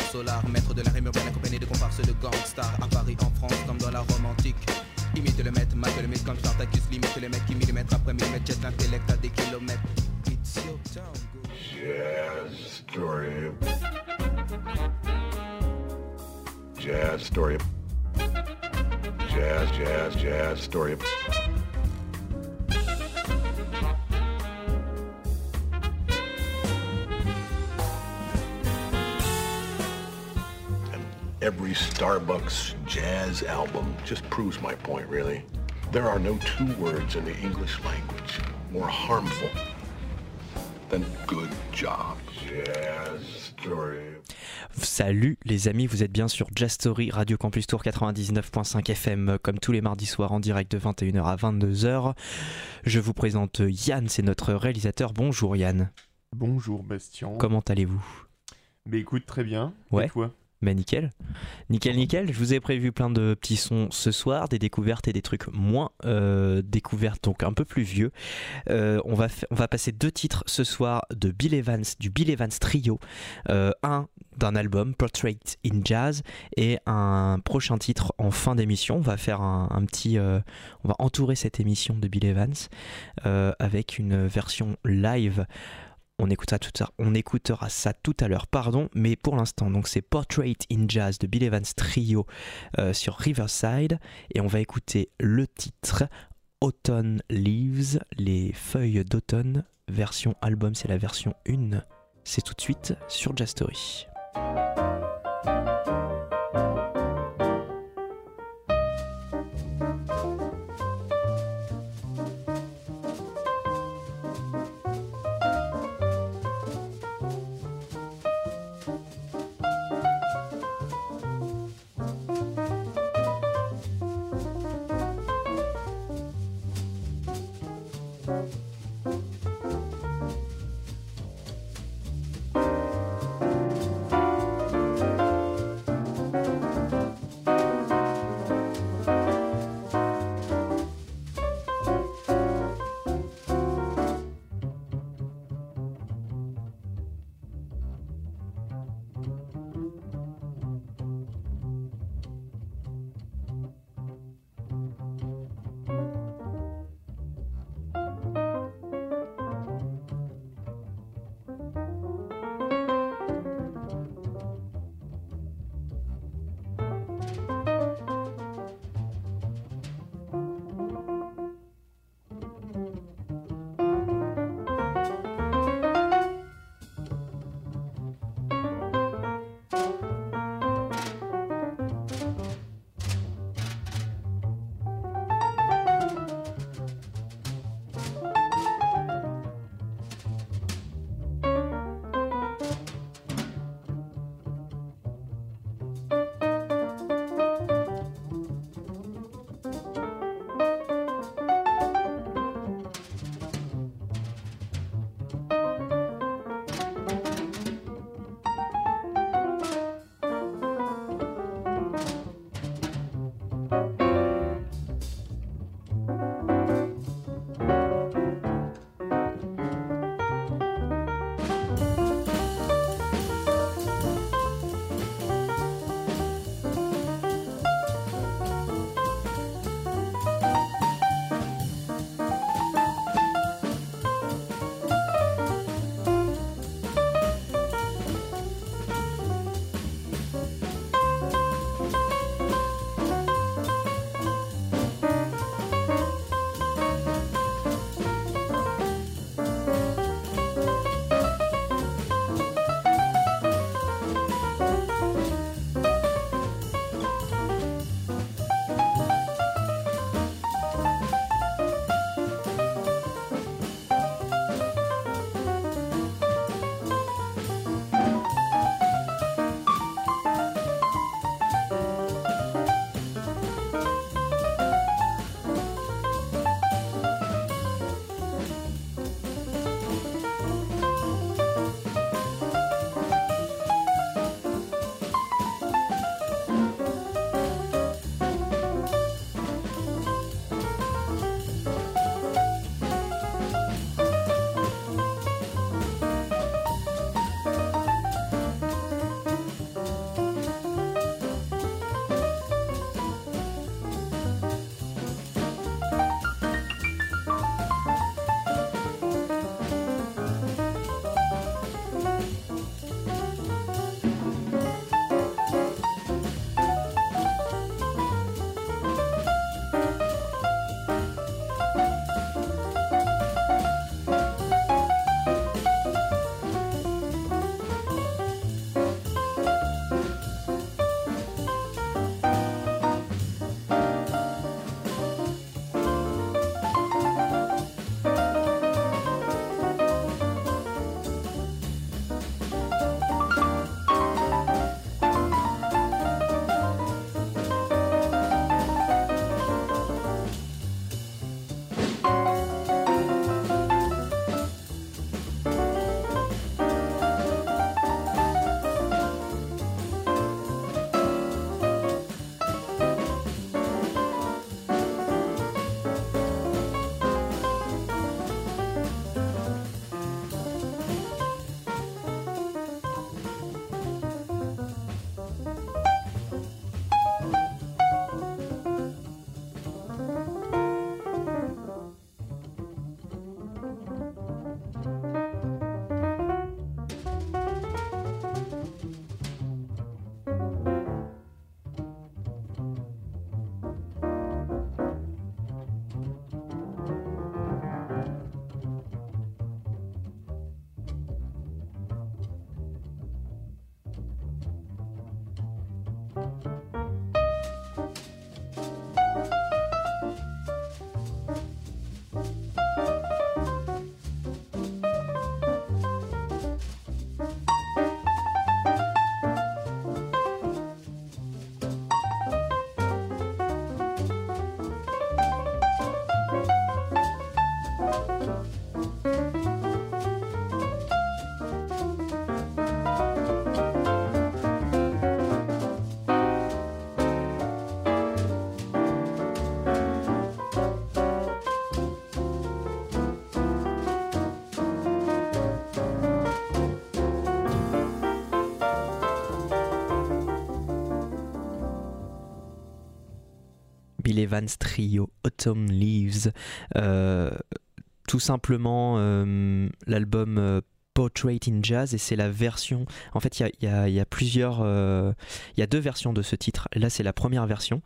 Solar, maître de la rime urbaine accompagné de comparses de gangsters à Paris, en France, comme dans la Rome antique. Imite le maître, mate le mythe comme Spartacus, limite le mec qui millimètre après millimètre, jette l'intellect à des kilomètres. It's your town. Jazz, story. Jazz, story. Jazz, jazz, jazz, story every Starbucks jazz album just proves my point, really. There are no two words in the English language more harmful than good job. Jazz story. Salut les amis, vous êtes bien sur Jazz Story, Radio Campus Tour 99.5 FM, comme tous les mardis soirs en direct de 21h à 22h. Je vous présente Yann, c'est notre réalisateur. Bonjour Yann, Bonjour Bastien. comment allez-vous? Mais écoute, très bien. Et Ouais. toi? Bah nickel. Nickel, nickel. Je vous ai prévu plein de petits sons ce soir, des découvertes et des trucs moins euh, découvertes, donc un peu plus vieux. Euh, on, va fa- on va passer deux titres ce soir de Bill Evans, du Bill Evans Trio. Euh, un d'un album, Portrait in Jazz, et un prochain titre en fin d'émission. On va faire un, un petit... on va entourer cette émission de Bill Evans avec une version live on écoutera, ça, on écoutera ça tout à l'heure, pardon, mais pour l'instant, donc c'est Portrait in Jazz de Bill Evans Trio euh, sur Riverside, et on va écouter le titre Autumn Leaves, les feuilles d'automne, version album, c'est la version 1. C'est tout de suite sur Jazz Story. Bill Evans Trio, Autumn Leaves. Euh, tout simplement euh, l'album euh, Portrait in Jazz et c'est la version. En fait, il y a, plusieurs. Il y a deux versions de ce titre. Là, c'est la première version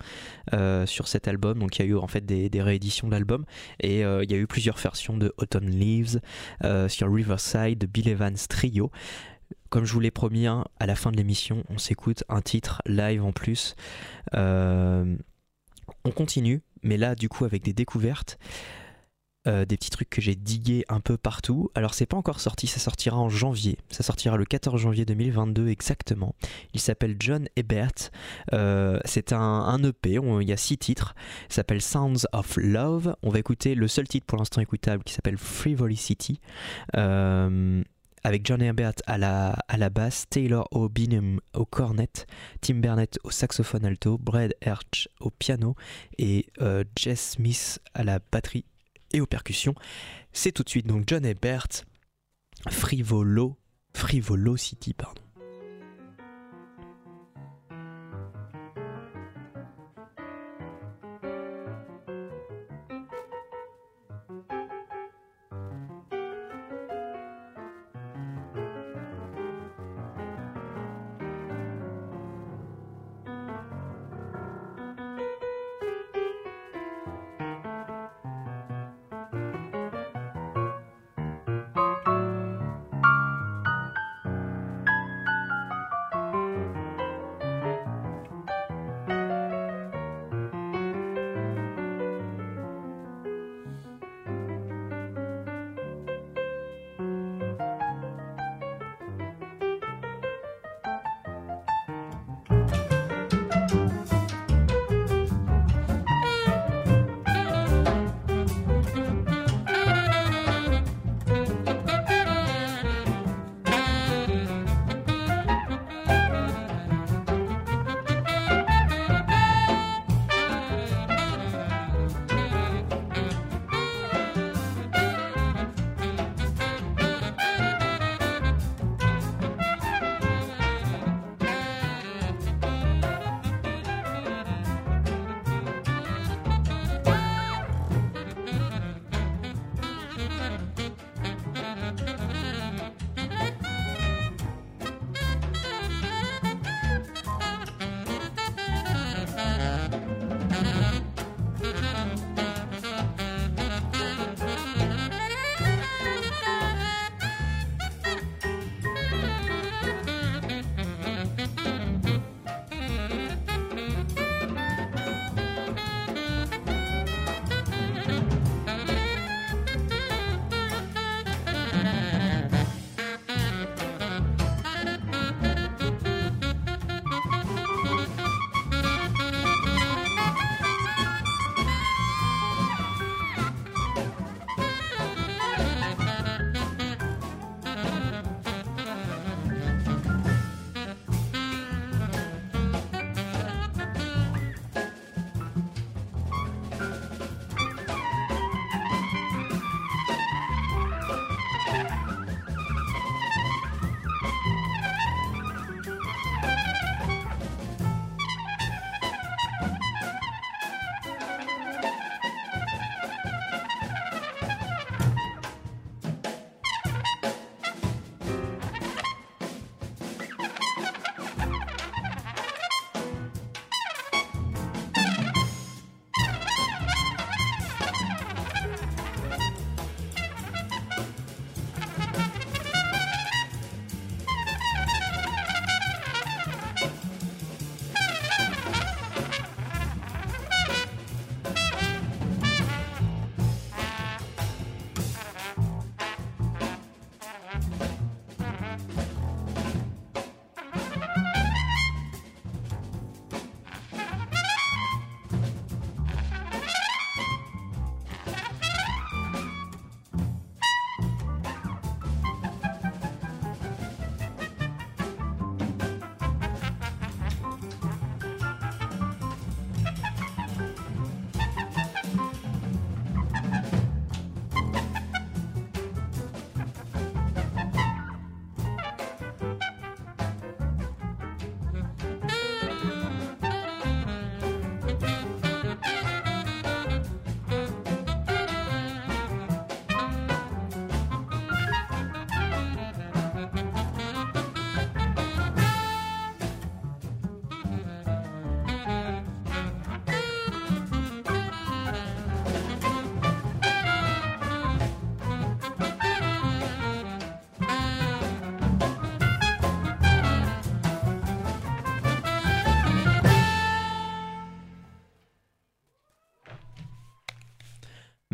sur cet album. Donc, il y a eu en fait des, rééditions de l'album et il y a eu plusieurs versions de Autumn Leaves sur Riverside de Bill Evans Trio. Comme je vous l'ai promis, hein, à la fin de l'émission, on s'écoute un titre live en plus. On continue, mais là, du coup, avec des découvertes. Euh, des petits trucs que j'ai digués un peu partout. Alors c'est pas encore sorti, ça sortira en janvier. Ça sortira le 14 janvier 2022 exactement. Il s'appelle John Ebert. Euh, c'est un, EP, il y a six titres. Il s'appelle Sounds of Love. On va écouter le seul titre pour l'instant écoutable qui s'appelle Frivolity. Euh, avec John Ebert à la, à la basse, Taylor O'Binham au cornet, Tim Burnett au saxophone alto, Brad Herch au piano et Jess Smith à la batterie et aux percussions. C'est tout de suite donc John Ebert, Frivolo, Frivolocity, pardon.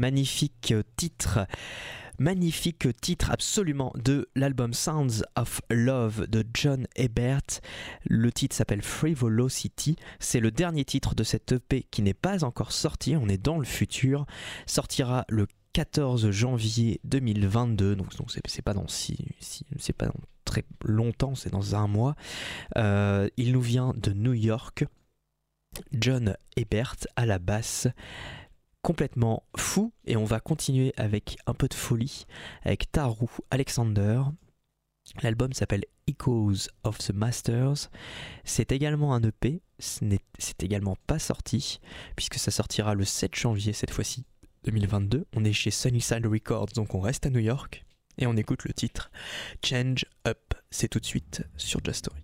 Magnifique titre magnifique titre absolument de l'album Sounds of Love de John Ebert. Le titre s'appelle Frivolosity. C'est le dernier titre de cette EP qui n'est pas encore sorti. On est dans le futur. Sortira le 14 janvier 2022. Donc c'est pas dans si, c'est pas dans très longtemps. C'est dans un mois. Euh, il nous vient de New York. John Ebert à la basse complètement fou et on va continuer avec un peu de folie avec Taru Alexander. L'album s'appelle Echoes of the Masters. C'est également un EP, c'est également pas sorti puisque ça sortira le 7 janvier cette fois-ci 2022. On est chez Sunnyside Records donc on reste à New York et on écoute le titre Change Up. C'est tout de suite sur Just Story.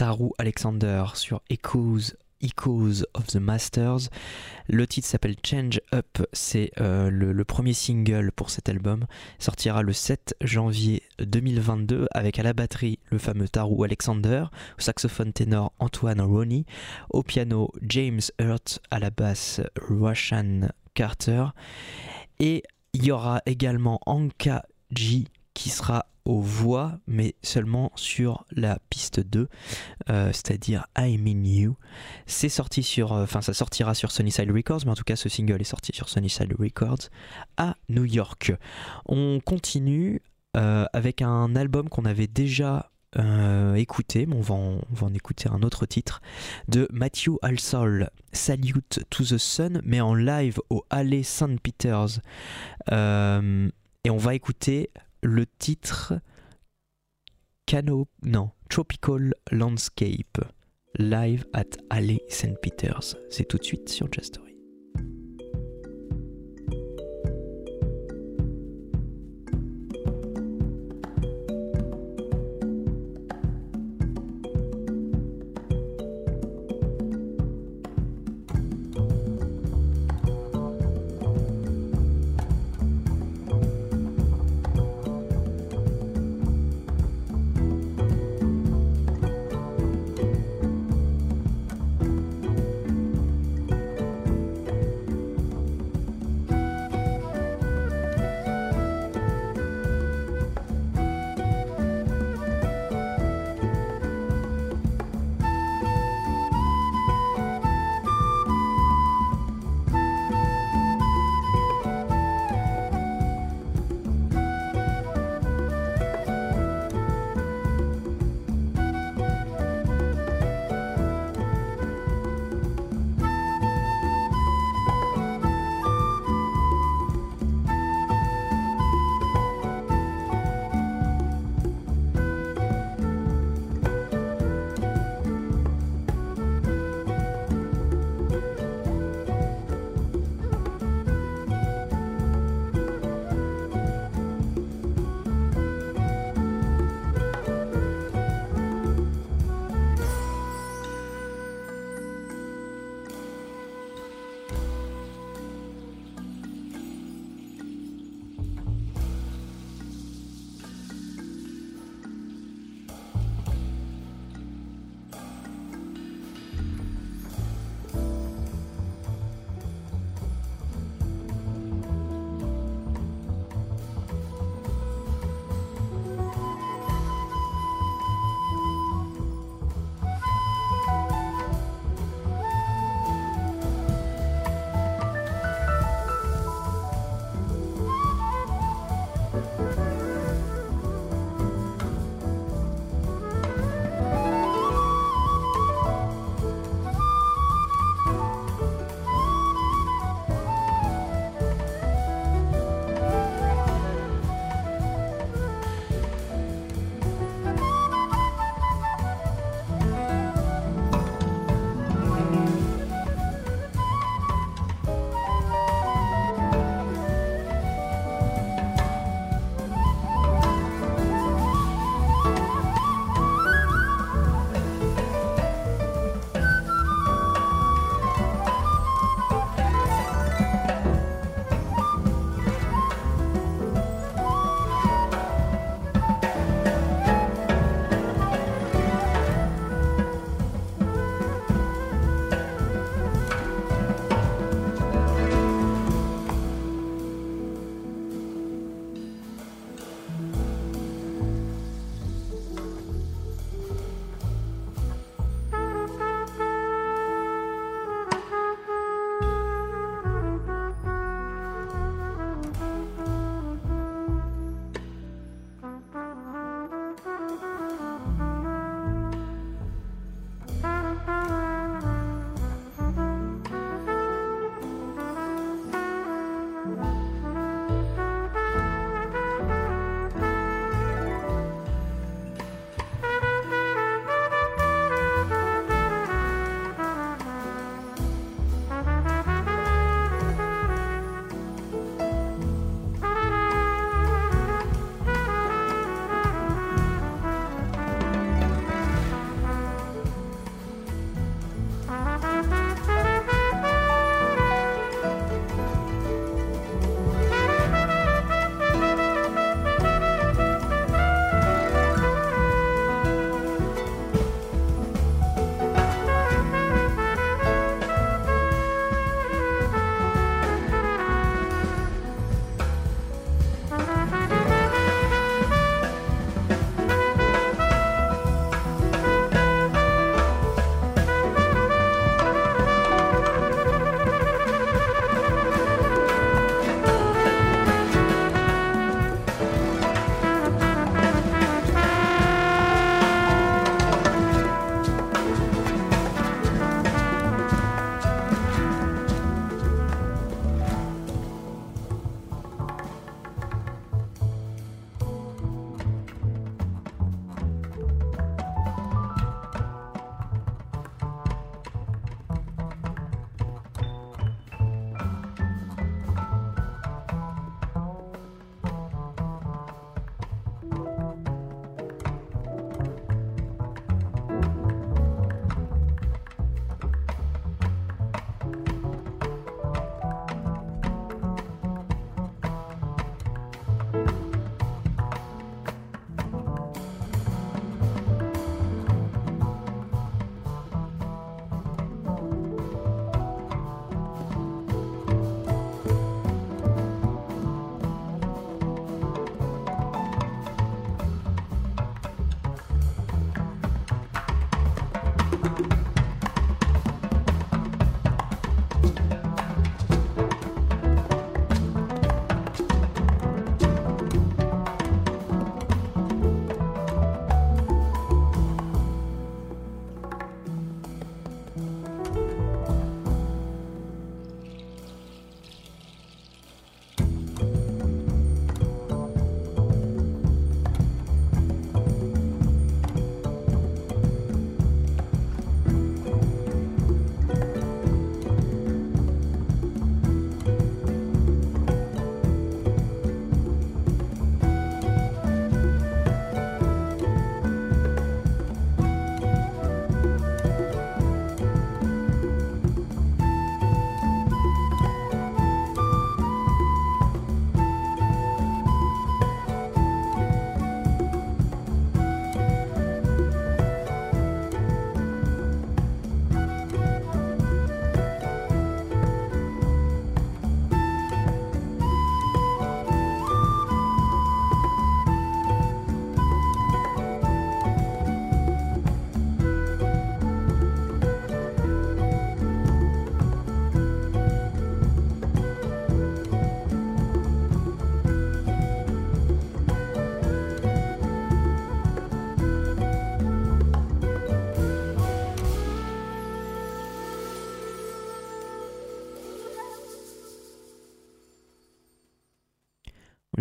Taru Alexander sur Echoes Echoes of the Masters. Le titre s'appelle Change Up, c'est euh, le, premier single pour cet album. sortira le 7 janvier 2022 avec à la batterie le fameux Taru Alexander, au saxophone ténor Antoine Roney, au piano James Hurt, à la basse Roshan Carter. Et il y aura également Anka G qui sera aux voix, mais seulement sur la piste 2, euh, c'est-à-dire I'm in You. C'est sorti sur, euh, enfin ça sortira sur Sunnyside Records, mais en tout cas ce single est sorti sur Sunnyside Records à New York. On continue euh, avec un album qu'on avait déjà écouté, mais on va, en, on va, en, écouter un autre titre de Matthew Alsol, Salute to the Sun, mais en live au Alley St. Peters. et on va écouter le titre Cano, non, Tropical Landscape live at Alley St. Peters. C'est tout de suite sur Just Story.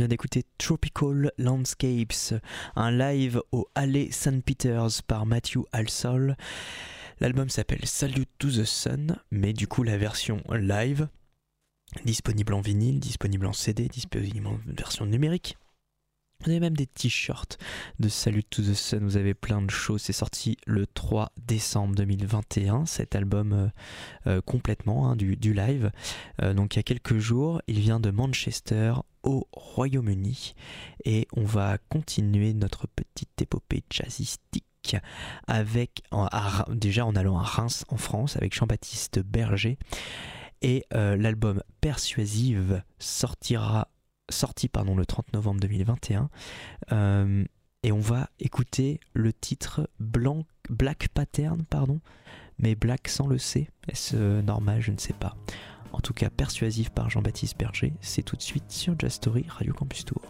D'écouter Tropical Landscapes, un live au Alley St. Peters par Matthew Alsol. L'album s'appelle Salute to the Sun, mais du coup la version live, disponible en vinyle, disponible en CD, disponible en version numérique. Vous avez même des t-shirts de Salute to the Sun, vous avez plein de choses. C'est sorti le 3 décembre 2021, cet album euh, euh, complètement hein, du, live. Euh, donc il y a quelques jours, il vient de Manchester au Royaume-Uni et on va continuer notre petite épopée jazzistique avec déjà en allant à Reims en France avec Jean-Baptiste Berger et l'album Persuasive sortira sorti pardon, le 30 novembre 2021. Euh, et on va écouter le titre Blanc, Black Pattern, pardon, mais Black sans le C. Est-ce normal? Je ne sais pas. En tout cas, persuasif par Jean-Baptiste Berger, c'est tout de suite sur Jazz Story Radio Campus Tour.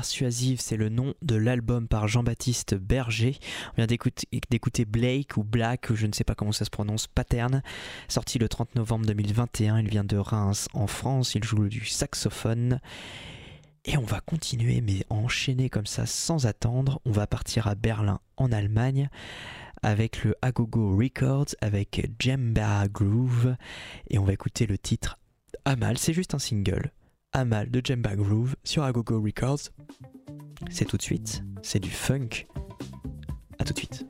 Persuasive, c'est le nom de l'album par Jean-Baptiste Berger. On vient d'écouter Blake ou Black, je ne sais pas comment ça se prononce, Pattern, sorti le 30 novembre 2021. Il vient de Reims en France, il joue du saxophone. Et on va continuer, mais enchaîner comme ça sans attendre. On va partir à Berlin, en Allemagne, avec le Agogo Records, avec Jemba Groove. Et on va écouter le titre Amal, c'est juste un single. Amal de Jemba Groove sur Agogo Records. C'est tout de suite, c'est du funk. A tout de suite.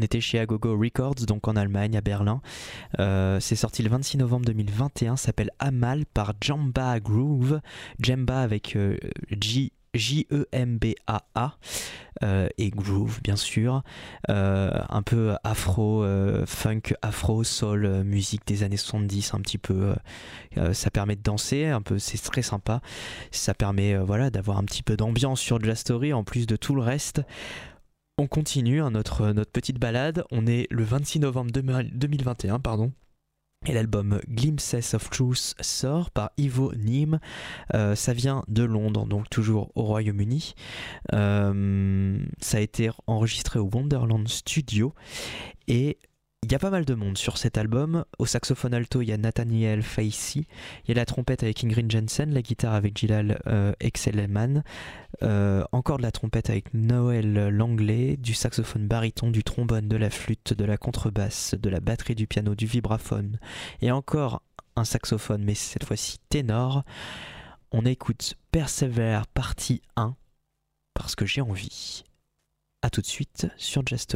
On était chez Agogo Records, donc en Allemagne, à Berlin. Euh, c'est sorti le 26 novembre 2021, s'appelle Amal par Jamba Groove. Jamba avec euh, J J-E-M-B-A-A euh, et groove bien sûr, un peu afro, funk, afro, soul, musique des années 70 un petit peu, ça permet de danser, un peu, c'est très sympa, ça permet voilà d'avoir un petit peu d'ambiance sur Jazz Story en plus de tout le reste. On continue hein, notre, petite balade, on est le 26 novembre 2021 pardon. Et l'album Glimpses of Truth sort par Ivo Nim. Euh, ça vient de Londres, donc toujours au Royaume-Uni. Euh, ça a été enregistré au Wonderland Studio. Et il y a pas mal de monde sur cet album. Au saxophone alto, il y a Nathaniel Facey. Il y a la trompette avec Ingrid Jensen, la guitare avec Gilal euh, Excelman. Euh, encore de la trompette avec Noël Langlais, du saxophone baryton, du trombone, de la flûte, de la contrebasse, de la batterie du piano, du vibraphone. Et encore un saxophone, mais cette fois-ci ténor. On écoute Persevere partie 1 parce que j'ai envie. A tout de suite sur Jazz.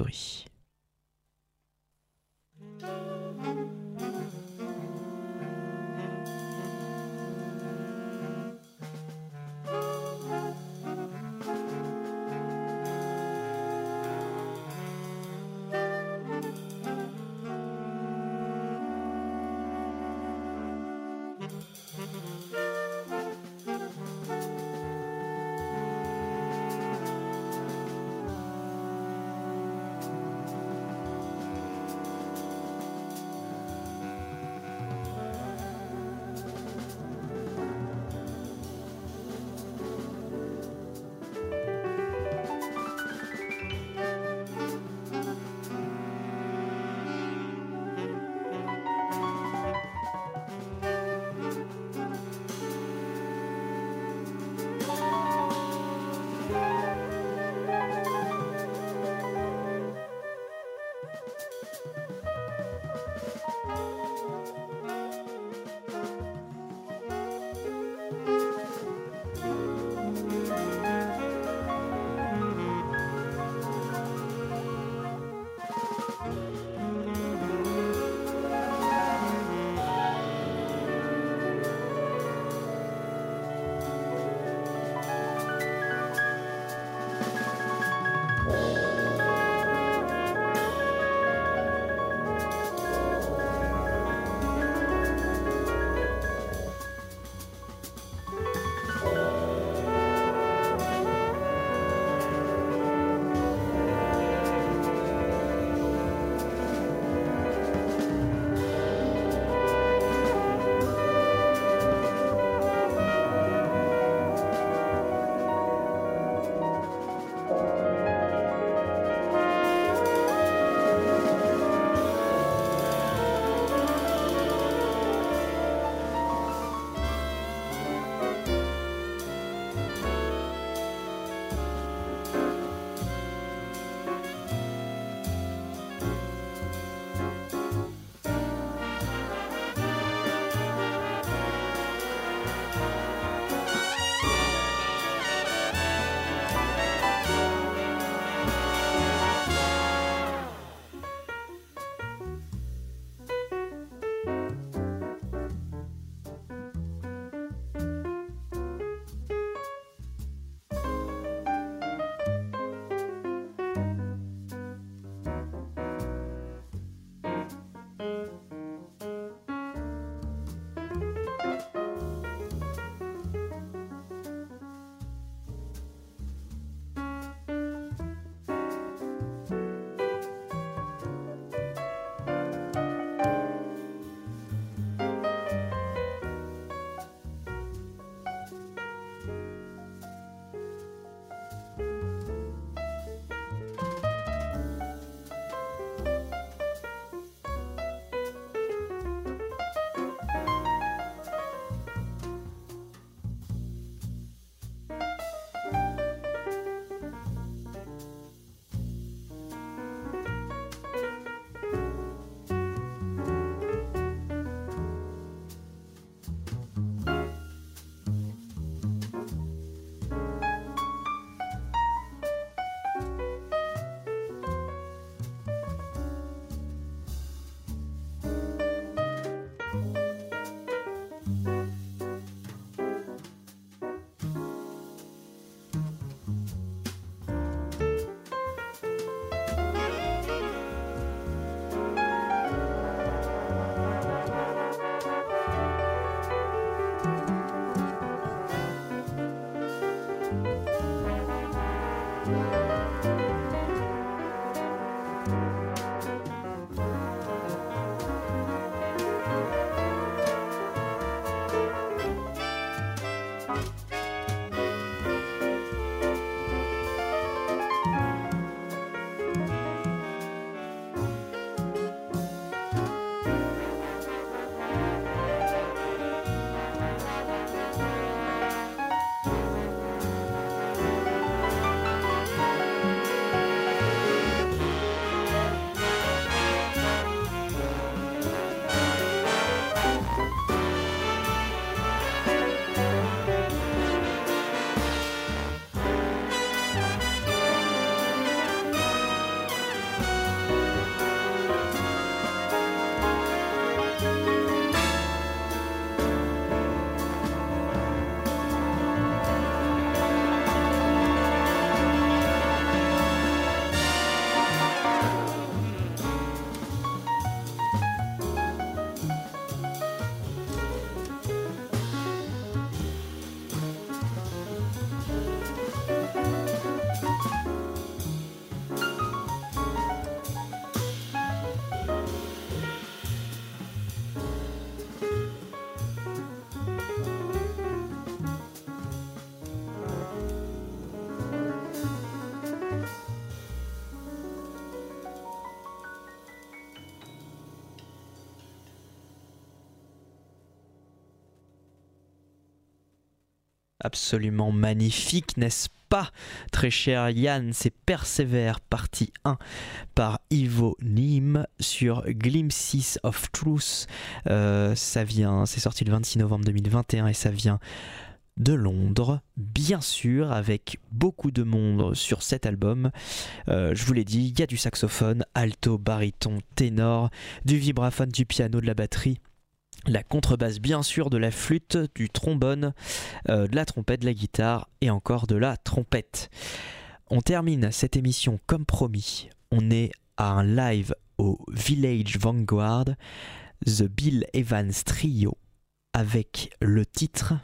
Absolument magnifique, n'est-ce pas, très cher Yann? C'est Persévère, partie 1, par Ivo Nim sur Glimpses of Truth. Euh, c'est sorti le 26 novembre 2021 et ça vient de Londres, bien sûr, avec beaucoup de monde sur cet album. Euh, je vous l'ai dit, il y a du saxophone, alto, baryton, ténor, du vibraphone, du piano, de la batterie. La contrebasse bien sûr, de la flûte, du trombone, euh, de la trompette, de la guitare et encore de la trompette. On termine cette émission comme promis. On est à un live au Village Vanguard, The Bill Evans Trio, avec le titre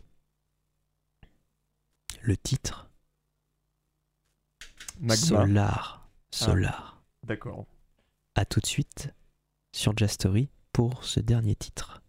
le titre Magma. Solar. Solar. D'accord. A tout de suite sur Jastory pour ce dernier titre.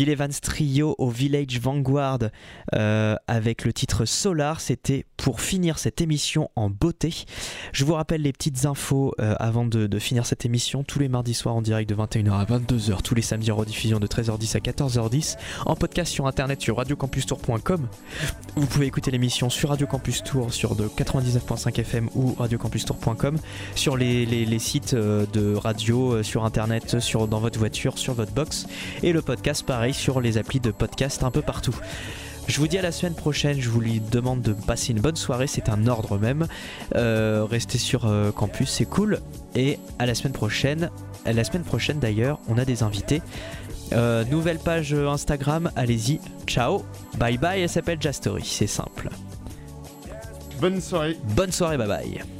Bill Evans Trio Village Vanguard euh, avec le titre Solar. C'était pour finir cette émission en beauté. Je vous rappelle les petites infos euh, avant de, finir cette émission. Tous les mardis soirs en direct de 21h à 22h. Tous les samedis en rediffusion de 13h10 à 14h10. En podcast sur internet sur radiocampustour.com. Vous pouvez écouter l'émission sur Radio Campus Tour sur de 99.5 FM ou radiocampustour.com. Sur les, les- sites euh, de radio, sur internet, sur, dans votre voiture, sur votre box. Et le podcast pareil sur les applis de podcast un peu partout. Je vous dis à la semaine prochaine, je vous lui demande de passer une bonne soirée, c'est un ordre même. Euh, restez sur euh, campus, c'est cool. Et à la semaine prochaine, à la semaine prochaine d'ailleurs, on a des invités. Euh, nouvelle page Instagram, allez-y, ciao, bye bye, elle s'appelle Jastory, c'est simple. Bonne soirée. Bonne soirée, bye bye.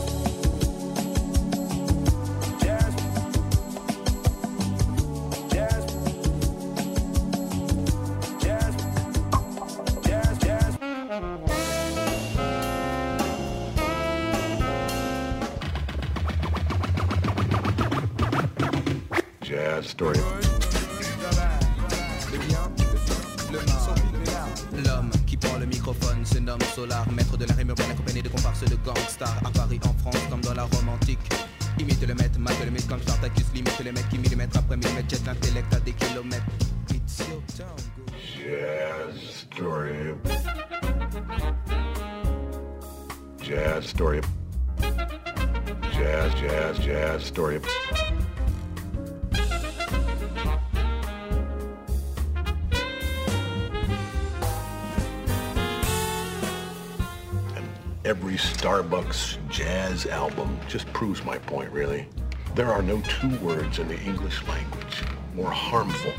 proves my point, really. There are no two words in the English language more harmful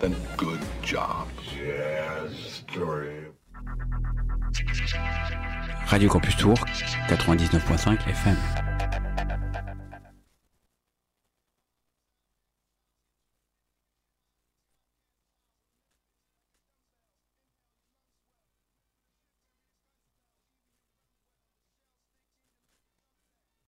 than good job. Jazz story. Radio Campus Tour, 99.5 FM.